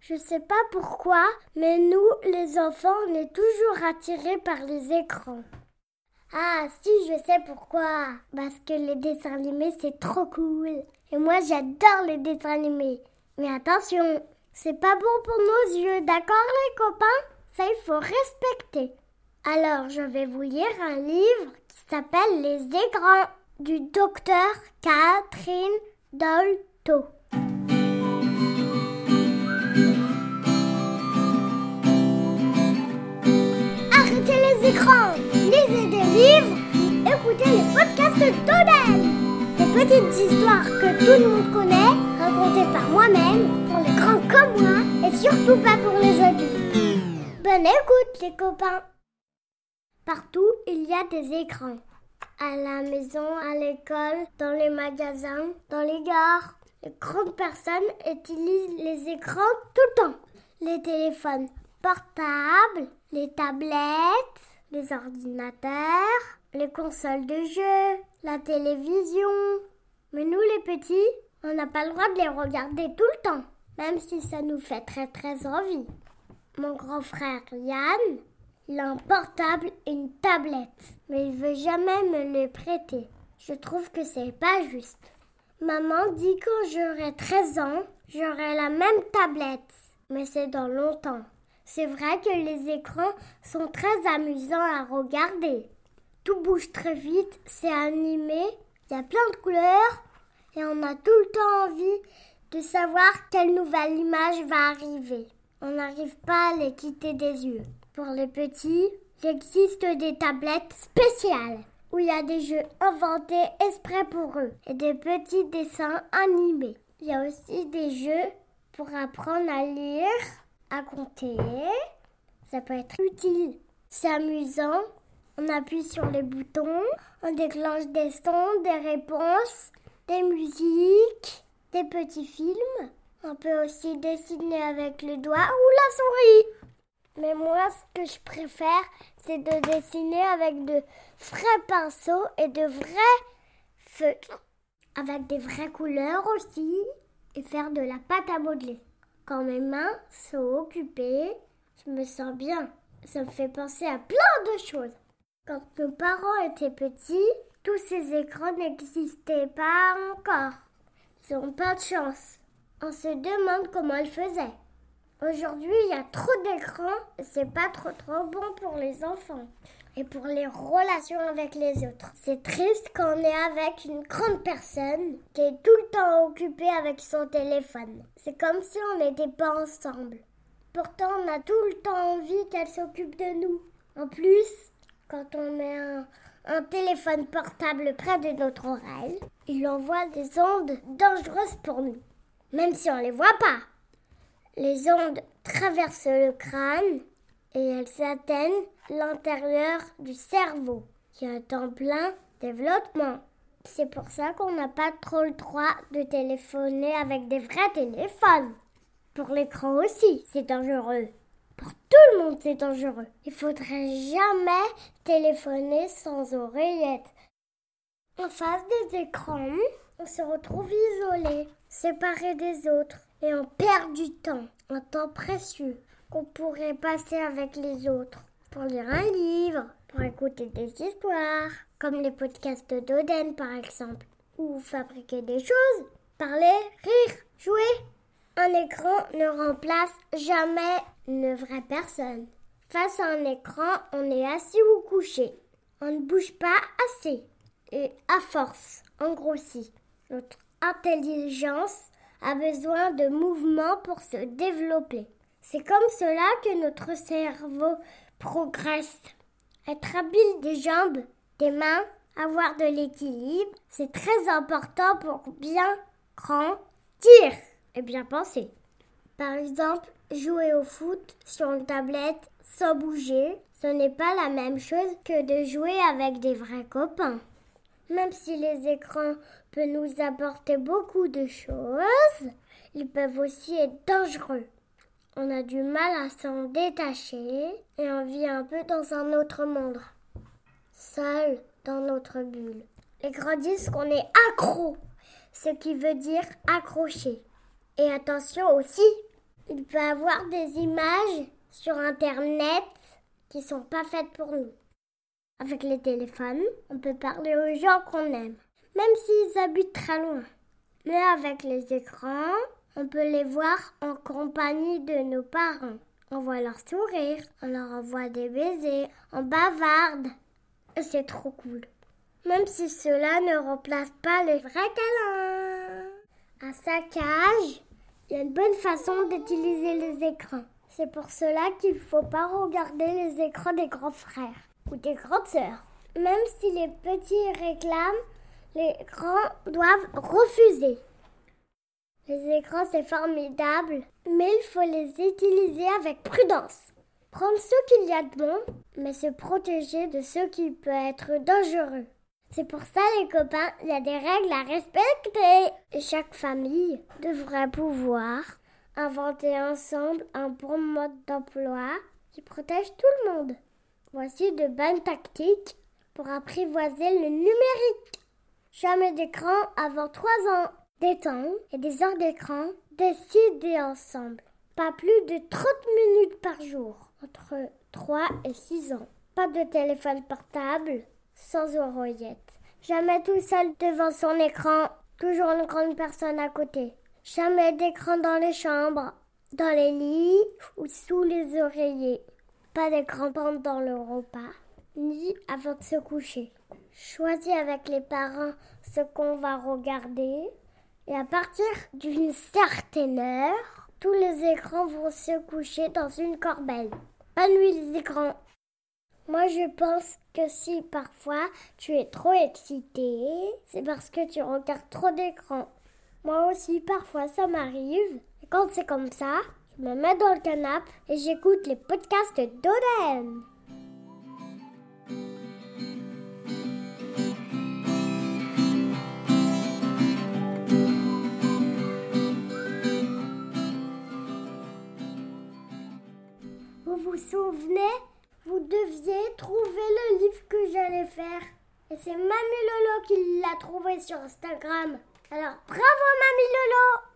Je sais pas pourquoi, mais nous, les enfants, on est toujours attirés par les écrans. Ah, si, je sais pourquoi. Parce que les dessins animés, c'est trop cool. Et moi, j'adore les dessins animés. Mais attention, c'est pas bon pour nos yeux, d'accord les copains? Ça, il faut respecter. Alors, je vais vous lire un livre qui s'appelle Les écrans du docteur Catherine Dolto. Lisez des livres, écoutez les podcasts d'Odel. Des petites histoires que tout le monde connaît, racontées par moi-même, pour les grands comme moi, et surtout pas pour les adultes. Bonne écoute les copains Partout, il y a des écrans. À la maison, à l'école, dans les magasins, dans les gares. Les grandes personnes utilisent les écrans tout le temps. Les téléphones portables, les tablettes, les ordinateurs, les consoles de jeux, la télévision. Mais nous les petits, on n'a pas le droit de les regarder tout le temps, même si ça nous fait très très envie. Mon grand frère Yann, il a un portable et une tablette, mais il veut jamais me les prêter. Je trouve que c'est pas juste. Maman dit quand j'aurai 13 ans, j'aurai la même tablette, mais c'est dans longtemps. C'est vrai que les écrans sont très amusants à regarder. Tout bouge très vite, c'est animé, il y a plein de couleurs et on a tout le temps envie de savoir quelle nouvelle image va arriver. On n'arrive pas à les quitter des yeux. Pour les petits, il existe des tablettes spéciales où il y a des jeux inventés exprès pour eux et des petits dessins animés. Il y a aussi des jeux pour apprendre à lire, à compter. Ça peut être utile. C'est amusant. On appuie sur les boutons, on déclenche des sons, des réponses, des musiques, des petits films. On peut aussi dessiner avec le doigt ou la souris. Mais moi, ce que je préfère, c'est de dessiner avec de vrais pinceaux et de vrais feutres. Avec des vraies couleurs aussi. Et faire de la pâte à modeler. Quand mes mains sont occupées, je me sens bien. Ça me fait penser à plein de choses. Quand nos parents étaient petits, tous ces écrans n'existaient pas encore. Ils n'ont pas de chance. On se demande comment ils faisaient. Aujourd'hui, il y a trop d'écrans et c'est pas trop trop bon pour les enfants et pour les relations avec les autres. C'est triste quand on est avec une grande personne qui est tout le temps occupée avec son téléphone. C'est comme si on n'était pas ensemble. Pourtant, on a tout le temps envie qu'elle s'occupe de nous. En plus, quand on met un, un téléphone portable près de notre oreille, il envoie des ondes dangereuses pour nous, même si on ne les voit pas. Les ondes traversent le crâne et elles atteignent l'intérieur du cerveau, qui est en plein développement. C'est pour ça qu'on n'a pas trop le droit de téléphoner avec des vrais téléphones. Pour l'écran aussi, c'est dangereux. Pour tout le monde, c'est dangereux. Il faudrait jamais téléphoner sans oreillette. En face des écrans, on se retrouve isolé, séparé des autres et on perd du temps, un temps précieux qu'on pourrait passer avec les autres pour lire un livre, pour écouter des histoires, comme les podcasts d'Oden par exemple, ou fabriquer des choses, parler, rire, jouer. Un écran ne remplace jamais une vraie personne. Face à un écran, on est assis ou couché. On ne bouge pas assez. Et à force, on grossit. Notre intelligence a besoin de mouvement pour se développer. C'est comme cela que notre cerveau progresse. Être habile des jambes, des mains, avoir de l'équilibre, c'est très important pour bien grandir et bien penser. Par exemple, jouer au foot sur une tablette sans bouger, ce n'est pas la même chose que de jouer avec des vrais copains. Même si les écrans peuvent nous apporter beaucoup de choses, ils peuvent aussi être dangereux. On a du mal à s'en détacher et on vit un peu dans un autre monde, seul dans notre bulle. Les grands disent qu'on est accro, ce qui veut dire accroché. Et attention aussi, il peut avoir des images sur Internet qui sont pas faites pour nous. Avec les téléphones, on peut parler aux gens qu'on aime, même s'ils habitent très loin. Mais avec les écrans, on peut les voir en compagnie de nos parents. On voit leur sourire, on leur envoie des baisers, on bavarde. C'est trop cool. Même si cela ne remplace pas les vrais câlins. À sa cage, il y a une bonne façon d'utiliser les écrans. C'est pour cela qu'il ne faut pas regarder les écrans des grands frères ou des grandes sœurs. Même si les petits réclament, les grands doivent refuser. Les écrans, c'est formidable, mais il faut les utiliser avec prudence. Prendre ce qu'il y a de bon, mais se protéger de ce qui peut être dangereux. C'est pour ça, les copains, il y a des règles à respecter. Et chaque famille devrait pouvoir inventer ensemble un bon mode d'emploi qui protège tout le monde. Voici de bonnes tactiques pour apprivoiser le numérique. Jamais d'écran avant 3 ans. Des temps et des heures d'écran décidés ensemble. Pas plus de 30 minutes par jour, entre 3 et 6 ans. Pas de téléphone portable, sans oreillette. Jamais tout seul devant son écran, toujours une grande personne à côté. Jamais d'écran dans les chambres, dans les lits ou sous les oreillers. Pas d'écran pendant le repas, ni avant de se coucher. Choisis avec les parents ce qu'on va regarder et à partir d'une certaine heure, tous les écrans vont se coucher dans une corbeille. Pas nuit les écrans. Moi, je pense que si parfois tu es trop excité, c'est parce que tu regardes trop d'écran. Moi aussi, parfois, ça m'arrive. Et quand c'est comme ça, je me mets dans le canapé et j'écoute les podcasts d'Oden. Vous vous souvenez? Vous deviez trouver le livre que j'allais faire. Et c'est Mamie Lolo qui l'a trouvé sur Instagram. Alors bravo Mamie Lolo